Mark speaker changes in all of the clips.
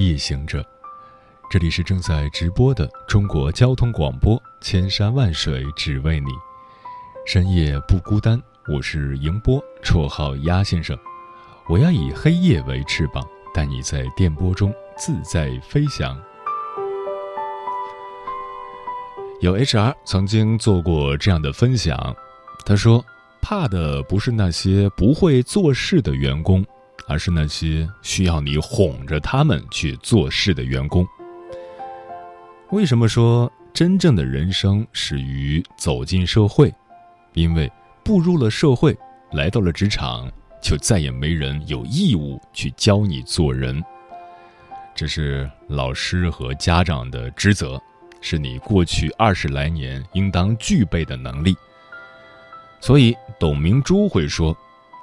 Speaker 1: 夜行者，这里是正在直播的中国交通广播《千山万水只为你》，深夜不孤单，我是迎波，绰号鸭先生。我要以黑夜为翅膀，带你在电波中自在飞翔。有 HR 曾经做过这样的分享，他说：“怕的不是那些不会做事的员工。”而是那些需要你哄着他们去做事的员工。为什么说真正的人生始于走进社会？因为步入了社会，来到了职场，就再也没人有义务去教你做人。这是老师和家长的职责，是你过去二十来年应当具备的能力。所以，董明珠会说。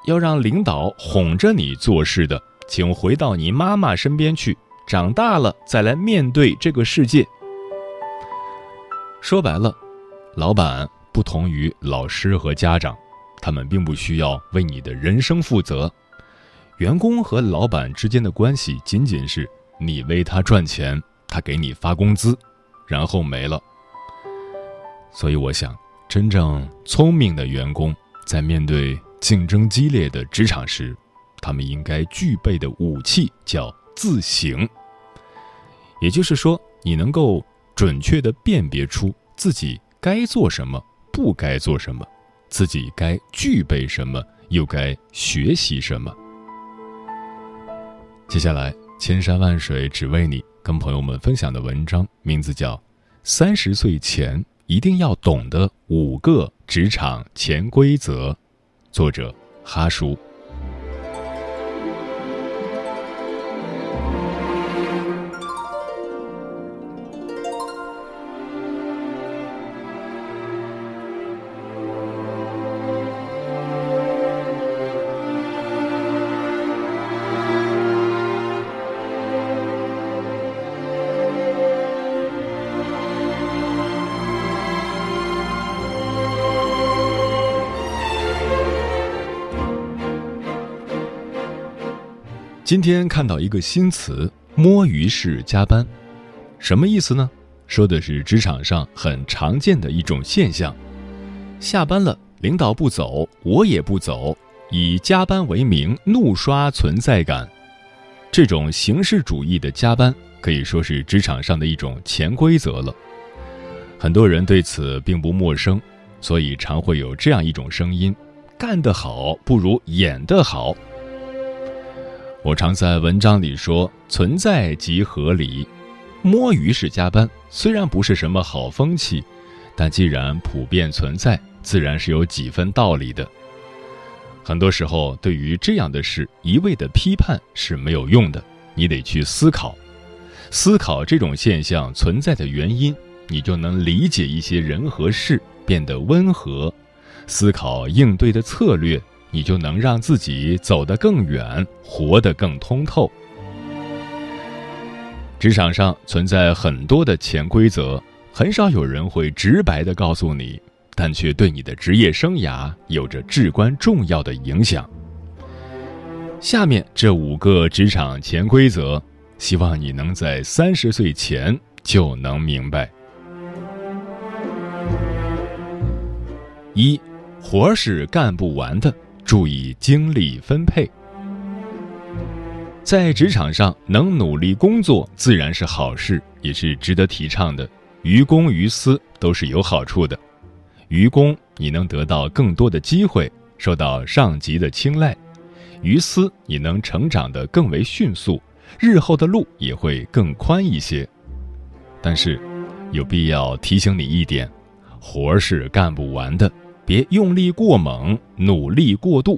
Speaker 1: 要让领导哄着你做事的，请回到你妈妈身边去，长大了再来面对这个世界。说白了，老板不同于老师和家长，他们并不需要为你的人生负责。员工和老板之间的关系仅仅是你为他赚钱，他给你发工资，然后没了。所以，我想，真正聪明的员工在面对。竞争激烈的职场时，他们应该具备的武器叫自省。也就是说，你能够准确的辨别出自己该做什么，不该做什么，自己该具备什么，又该学习什么。接下来，千山万水只为你，跟朋友们分享的文章名字叫《三十岁前一定要懂的五个职场潜规则》。作者：哈叔。今天看到一个新词“摸鱼式加班”，什么意思呢？说的是职场上很常见的一种现象：下班了，领导不走，我也不走，以加班为名怒刷存在感。这种形式主义的加班可以说是职场上的一种潜规则了。很多人对此并不陌生，所以常会有这样一种声音：干得好不如演得好。我常在文章里说，存在即合理。摸鱼式加班虽然不是什么好风气，但既然普遍存在，自然是有几分道理的。很多时候，对于这样的事，一味的批判是没有用的，你得去思考，思考这种现象存在的原因，你就能理解一些人和事，变得温和，思考应对的策略。你就能让自己走得更远，活得更通透。职场上存在很多的潜规则，很少有人会直白的告诉你，但却对你的职业生涯有着至关重要的影响。下面这五个职场潜规则，希望你能在三十岁前就能明白。一，活是干不完的。注意精力分配，在职场上能努力工作自然是好事，也是值得提倡的。于公于私都是有好处的。于公，你能得到更多的机会，受到上级的青睐；于私，你能成长得更为迅速，日后的路也会更宽一些。但是，有必要提醒你一点：活儿是干不完的。别用力过猛，努力过度。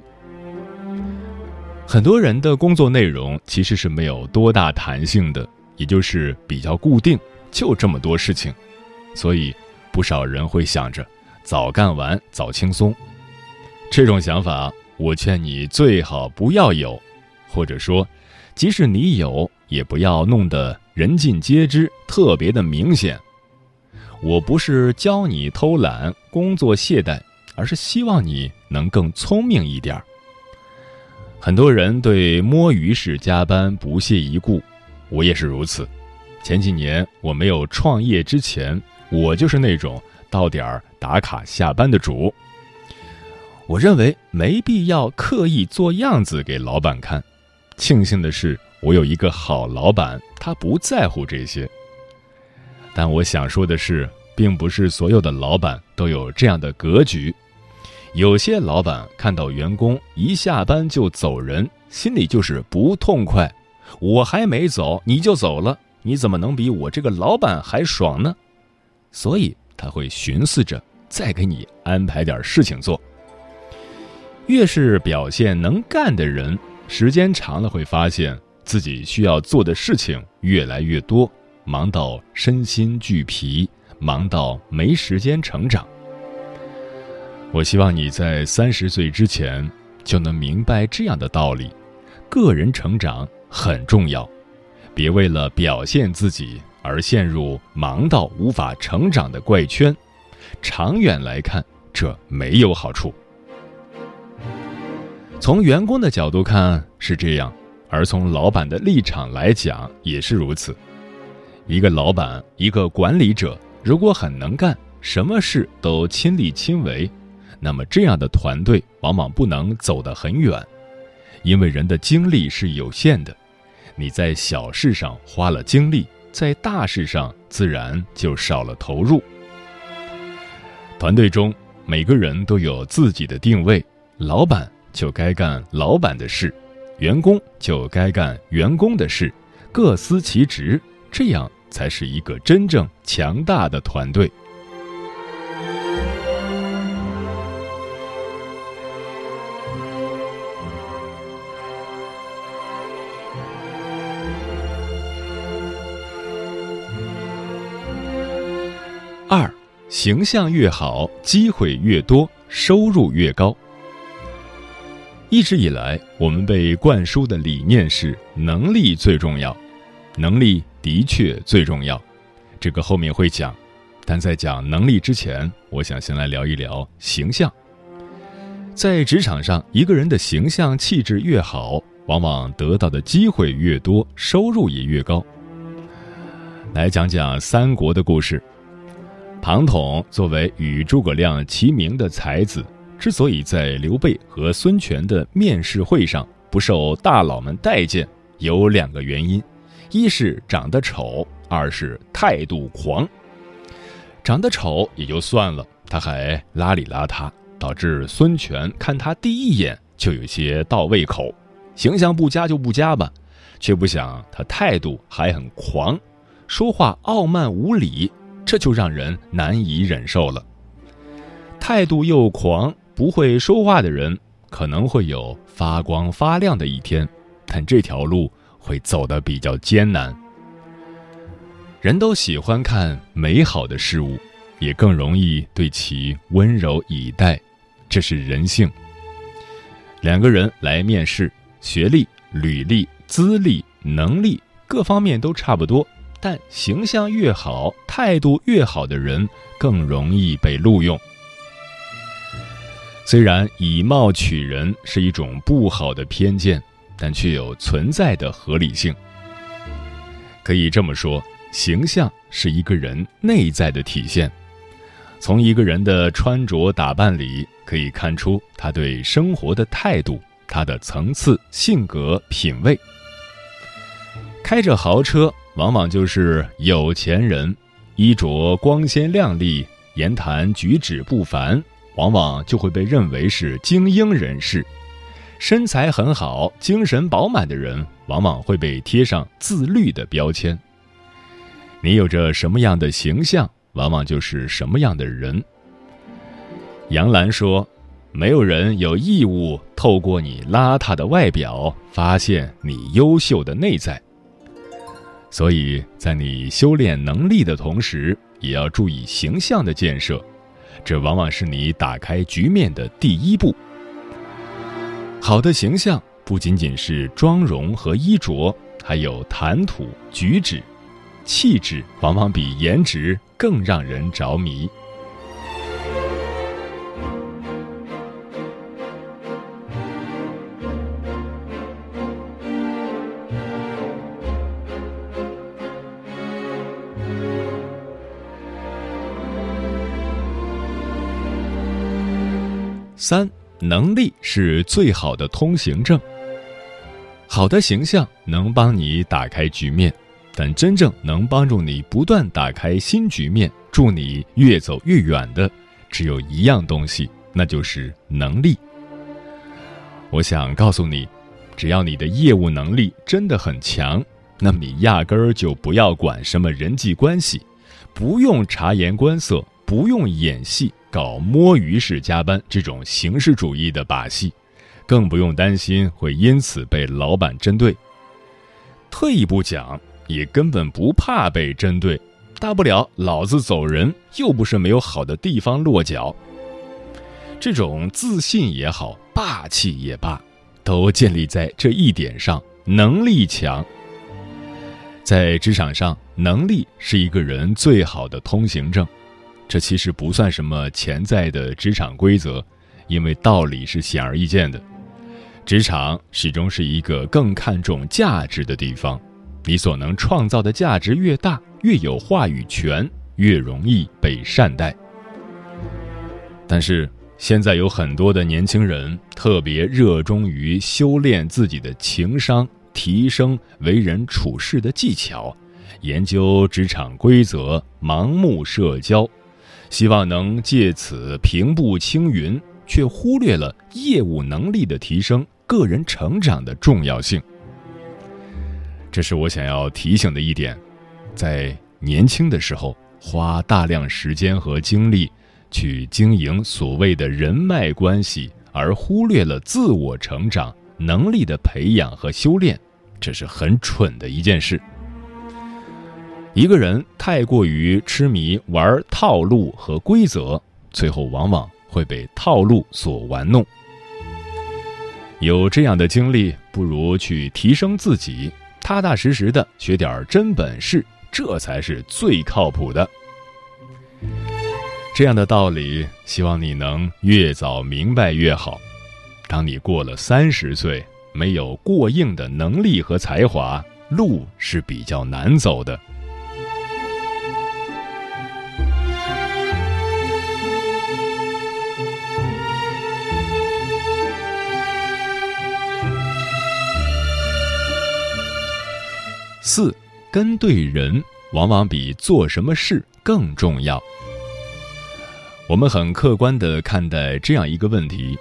Speaker 1: 很多人的工作内容其实是没有多大弹性的，也就是比较固定，就这么多事情，所以不少人会想着早干完早轻松。这种想法，我劝你最好不要有，或者说，即使你有，也不要弄得人尽皆知，特别的明显。我不是教你偷懒、工作懈怠，而是希望你能更聪明一点儿。很多人对摸鱼式加班不屑一顾，我也是如此。前几年我没有创业之前，我就是那种到点儿打卡下班的主。我认为没必要刻意做样子给老板看。庆幸的是，我有一个好老板，他不在乎这些。但我想说的是，并不是所有的老板都有这样的格局。有些老板看到员工一下班就走人，心里就是不痛快。我还没走，你就走了，你怎么能比我这个老板还爽呢？所以他会寻思着再给你安排点事情做。越是表现能干的人，时间长了会发现自己需要做的事情越来越多，忙到身心俱疲，忙到没时间成长。我希望你在三十岁之前就能明白这样的道理：个人成长很重要，别为了表现自己而陷入忙到无法成长的怪圈。长远来看，这没有好处。从员工的角度看是这样，而从老板的立场来讲也是如此。一个老板，一个管理者，如果很能干，什么事都亲力亲为。那么，这样的团队往往不能走得很远，因为人的精力是有限的。你在小事上花了精力，在大事上自然就少了投入。团队中每个人都有自己的定位，老板就该干老板的事，员工就该干员工的事，各司其职，这样才是一个真正强大的团队。形象越好，机会越多，收入越高。一直以来，我们被灌输的理念是能力最重要，能力的确最重要，这个后面会讲。但在讲能力之前，我想先来聊一聊形象。在职场上，一个人的形象气质越好，往往得到的机会越多，收入也越高。来讲讲三国的故事。庞统作为与诸葛亮齐名的才子，之所以在刘备和孙权的面试会上不受大佬们待见，有两个原因：一是长得丑，二是态度狂。长得丑也就算了，他还邋里邋遢，导致孙权看他第一眼就有些倒胃口。形象不佳就不佳吧，却不想他态度还很狂，说话傲慢无礼。这就让人难以忍受了。态度又狂、不会说话的人，可能会有发光发亮的一天，但这条路会走得比较艰难。人都喜欢看美好的事物，也更容易对其温柔以待，这是人性。两个人来面试，学历、履历、资历、能力各方面都差不多。但形象越好、态度越好的人更容易被录用。虽然以貌取人是一种不好的偏见，但却有存在的合理性。可以这么说，形象是一个人内在的体现。从一个人的穿着打扮里可以看出他对生活的态度、他的层次、性格、品味。开着豪车。往往就是有钱人，衣着光鲜亮丽，言谈举止不凡，往往就会被认为是精英人士；身材很好、精神饱满的人，往往会被贴上自律的标签。你有着什么样的形象，往往就是什么样的人。杨澜说：“没有人有义务透过你邋遢的外表，发现你优秀的内在。”所以在你修炼能力的同时，也要注意形象的建设，这往往是你打开局面的第一步。好的形象不仅仅是妆容和衣着，还有谈吐、举止、气质，往往比颜值更让人着迷。三，能力是最好的通行证。好的形象能帮你打开局面，但真正能帮助你不断打开新局面、助你越走越远的，只有一样东西，那就是能力。我想告诉你，只要你的业务能力真的很强，那么你压根儿就不要管什么人际关系，不用察言观色，不用演戏。搞摸鱼式加班这种形式主义的把戏，更不用担心会因此被老板针对。退一步讲，也根本不怕被针对，大不了老子走人，又不是没有好的地方落脚。这种自信也好，霸气也罢，都建立在这一点上：能力强。在职场上，能力是一个人最好的通行证。这其实不算什么潜在的职场规则，因为道理是显而易见的。职场始终是一个更看重价值的地方，你所能创造的价值越大，越有话语权，越容易被善待。但是现在有很多的年轻人特别热衷于修炼自己的情商，提升为人处事的技巧，研究职场规则，盲目社交。希望能借此平步青云，却忽略了业务能力的提升、个人成长的重要性。这是我想要提醒的一点：在年轻的时候，花大量时间和精力去经营所谓的人脉关系，而忽略了自我成长能力的培养和修炼，这是很蠢的一件事。一个人太过于痴迷玩套路和规则，最后往往会被套路所玩弄。有这样的经历，不如去提升自己，踏踏实实的学点真本事，这才是最靠谱的。这样的道理，希望你能越早明白越好。当你过了三十岁，没有过硬的能力和才华，路是比较难走的。四，跟对人往往比做什么事更重要。我们很客观地看待这样一个问题：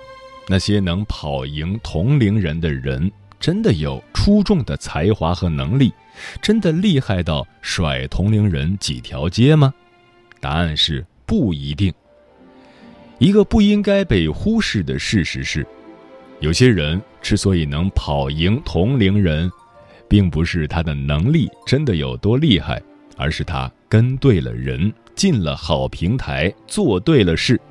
Speaker 1: 那些能跑赢同龄人的人，真的有出众的才华和能力，真的厉害到甩同龄人几条街吗？答案是不一定。一个不应该被忽视的事实是，有些人之所以能跑赢同龄人。并不是他的能力真的有多厉害，而是他跟对了人，进了好平台，做对了事。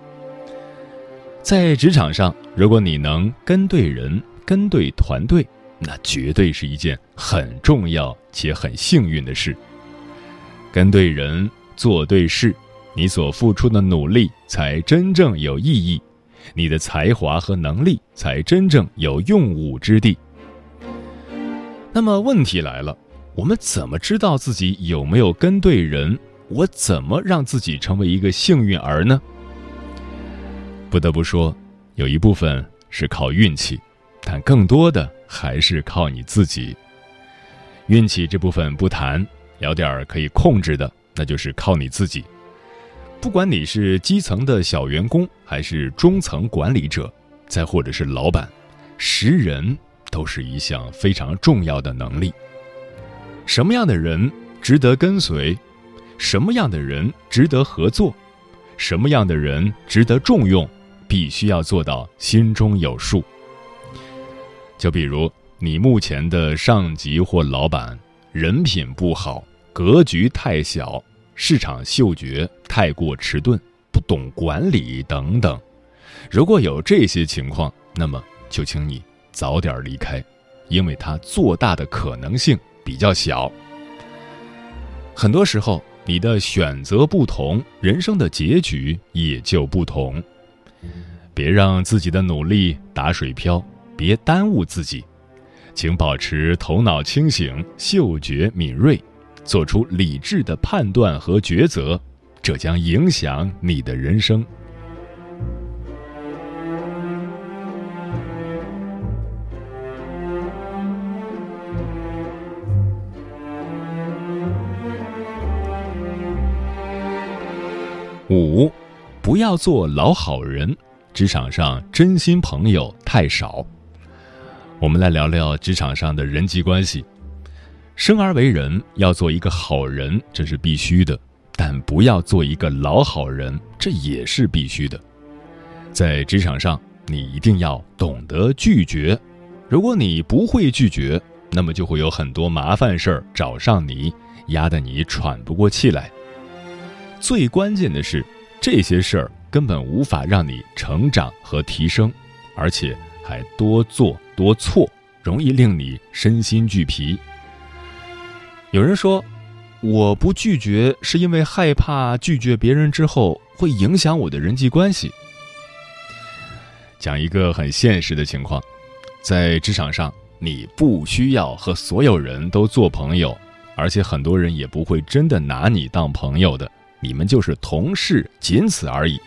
Speaker 1: 在职场上，如果你能跟对人、跟对团队，那绝对是一件很重要且很幸运的事。跟对人，做对事，你所付出的努力才真正有意义，你的才华和能力才真正有用武之地。那么问题来了，我们怎么知道自己有没有跟对人？我怎么让自己成为一个幸运儿呢？不得不说，有一部分是靠运气，但更多的还是靠你自己。运气这部分不谈，聊点可以控制的，那就是靠你自己。不管你是基层的小员工，还是中层管理者，再或者是老板，识人。都是一项非常重要的能力。什么样的人值得跟随？什么样的人值得合作？什么样的人值得重用？必须要做到心中有数。就比如你目前的上级或老板，人品不好、格局太小、市场嗅觉太过迟钝、不懂管理等等。如果有这些情况，那么就请你早点离开，因为他做大的可能性比较小。很多时候，你的选择不同，人生的结局也就不同。别让自己的努力打水漂，别耽误自己。请保持头脑清醒、嗅觉敏锐，做出理智的判断和抉择，这将影响你的人生。五，不要做老好人，职场上真心朋友太少。我们来聊聊职场上的人际关系。生而为人，要做一个好人，这是必须的；但不要做一个老好人，这也是必须的。在职场上，你一定要懂得拒绝。如果你不会拒绝，那么就会有很多麻烦事儿找上你，压得你喘不过气来。最关键的是，这些事儿根本无法让你成长和提升，而且还多做。多错，容易令你身心俱疲。有人说，我不拒绝是因为害怕拒绝别人之后会影响我的人际关系。讲一个很现实的情况，在职场上，你不需要和所有人都做朋友，而且很多人也不会真的拿你当朋友的，你们就是同事，仅此而已。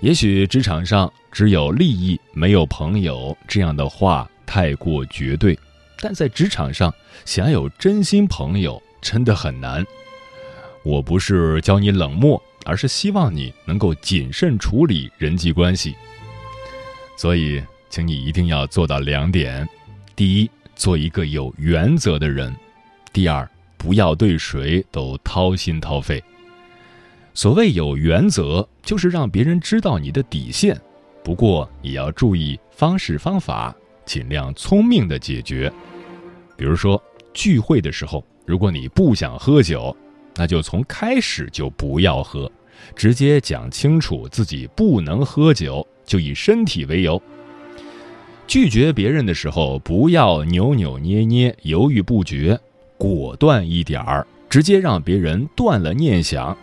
Speaker 1: 也许职场上。只有利益没有朋友，这样的话太过绝对。但在职场上，想有真心朋友真的很难。我不是教你冷漠，而是希望你能够谨慎处理人际关系。所以，请你一定要做到两点：第一，做一个有原则的人；第二，不要对谁都掏心掏肺。所谓有原则，就是让别人知道你的底线。不过也要注意方式方法，尽量聪明的解决。比如说聚会的时候，如果你不想喝酒，那就从开始就不要喝，直接讲清楚自己不能喝酒，就以身体为由。拒绝别人的时候，不要扭扭捏捏、犹豫不决，果断一点儿，直接让别人断了念想。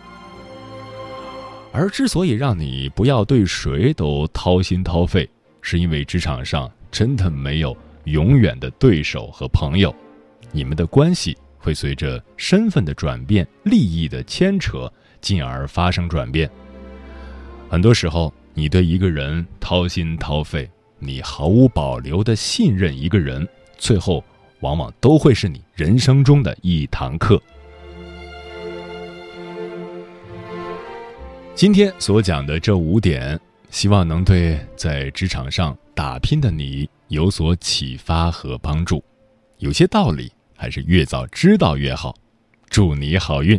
Speaker 1: 而之所以让你不要对谁都掏心掏肺，是因为职场上真的没有永远的对手和朋友，你们的关系会随着身份的转变、利益的牵扯，进而发生转变。很多时候，你对一个人掏心掏肺，你毫无保留的信任一个人，最后往往都会是你人生中的一堂课。今天所讲的这五点，希望能对在职场上打拼的你有所启发和帮助。有些道理还是越早知道越好。祝你好运。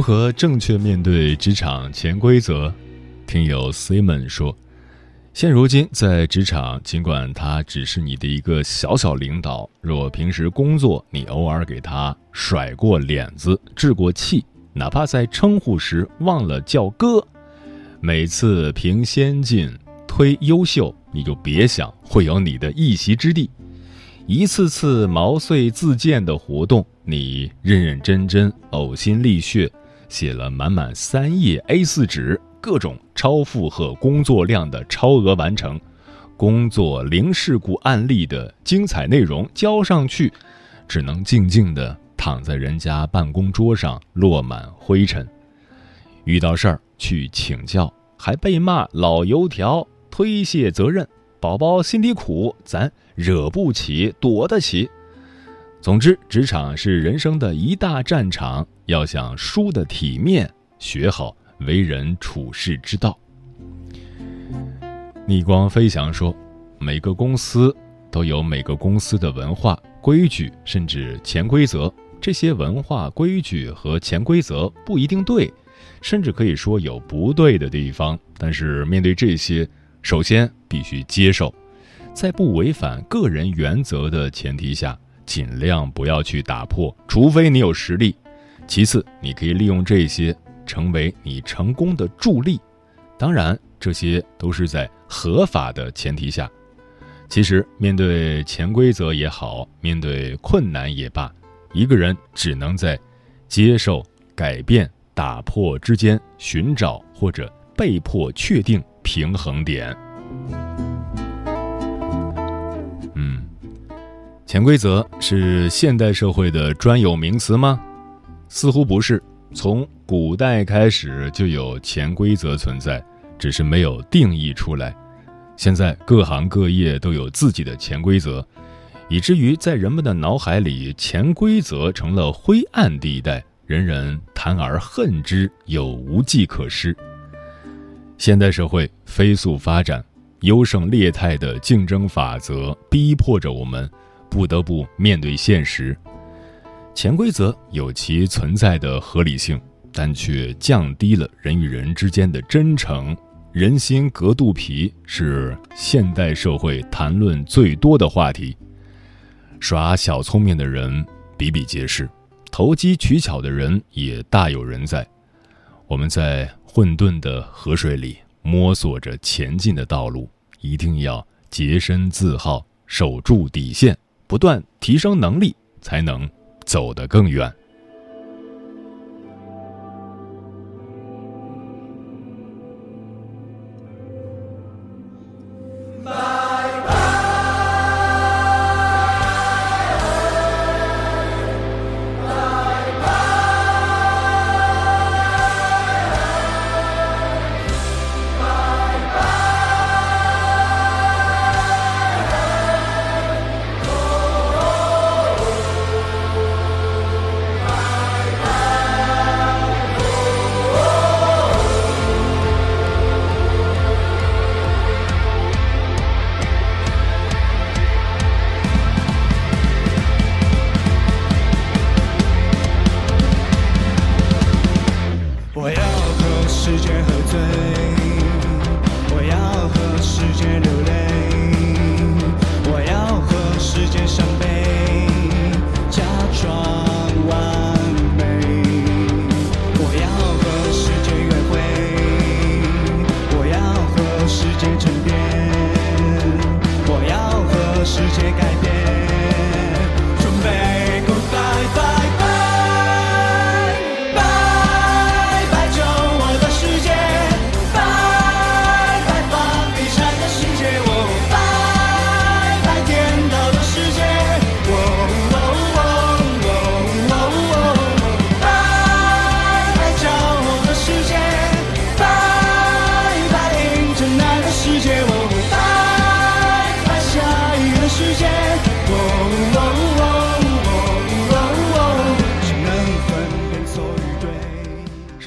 Speaker 1: 如何正确面对职场潜规则？听友 Simon 说，现如今在职场，尽管他只是你的一个小小领导，若平时工作你偶尔给他甩过脸子、置过气，哪怕在称呼时忘了叫哥，每次评先进、推优秀，你就别想会有你的一席之地。一次次毛遂自荐的活动，你认认真真、呕心沥血，写了满满三页 A4 纸，各种超负荷工作量的超额完成，工作零事故案例的精彩内容交上去，只能静静地躺在人家办公桌上，落满灰尘。遇到事儿去请教，还被骂老油条，推卸责任。宝宝心里苦，咱惹不起，躲得起。总之，职场是人生的一大战场，要想输得体面，学好为人处世之道。逆光飞翔说，每个公司都有每个公司的文化规矩，甚至潜规则。这些文化规矩和潜规则不一定对，甚至可以说有不对的地方。但是面对这些，首先必须接受，在不违反个人原则的前提下，尽量不要去打破，除非你有实力。其次，你可以利用这些成为你成功的助力。当然，这些都是在合法的前提下。其实，面对潜规则也好，面对困难也罢，一个人只能在接受、改变、打破之间寻找或者被迫确定平衡点。嗯，潜规则是现代社会的专有名词吗？似乎不是，从古代开始就有潜规则存在，只是没有定义出来。现在各行各业都有自己的潜规则，以至于在人们的脑海里，潜规则成了灰暗地带，人人谈而恨之，又无计可施。现代社会飞速发展，优胜劣汰的竞争法则逼迫着我们，不得不面对现实。潜规则有其存在的合理性，但却降低了人与人之间的真诚。人心隔肚皮是现代社会谈论最多的话题。耍小聪明的人比比皆是，投机取巧的人也大有人在。我们在混沌的河水里摸索着前进的道路，一定要洁身自好，守住底线，不断提升能力，才能走得更远。世界改变。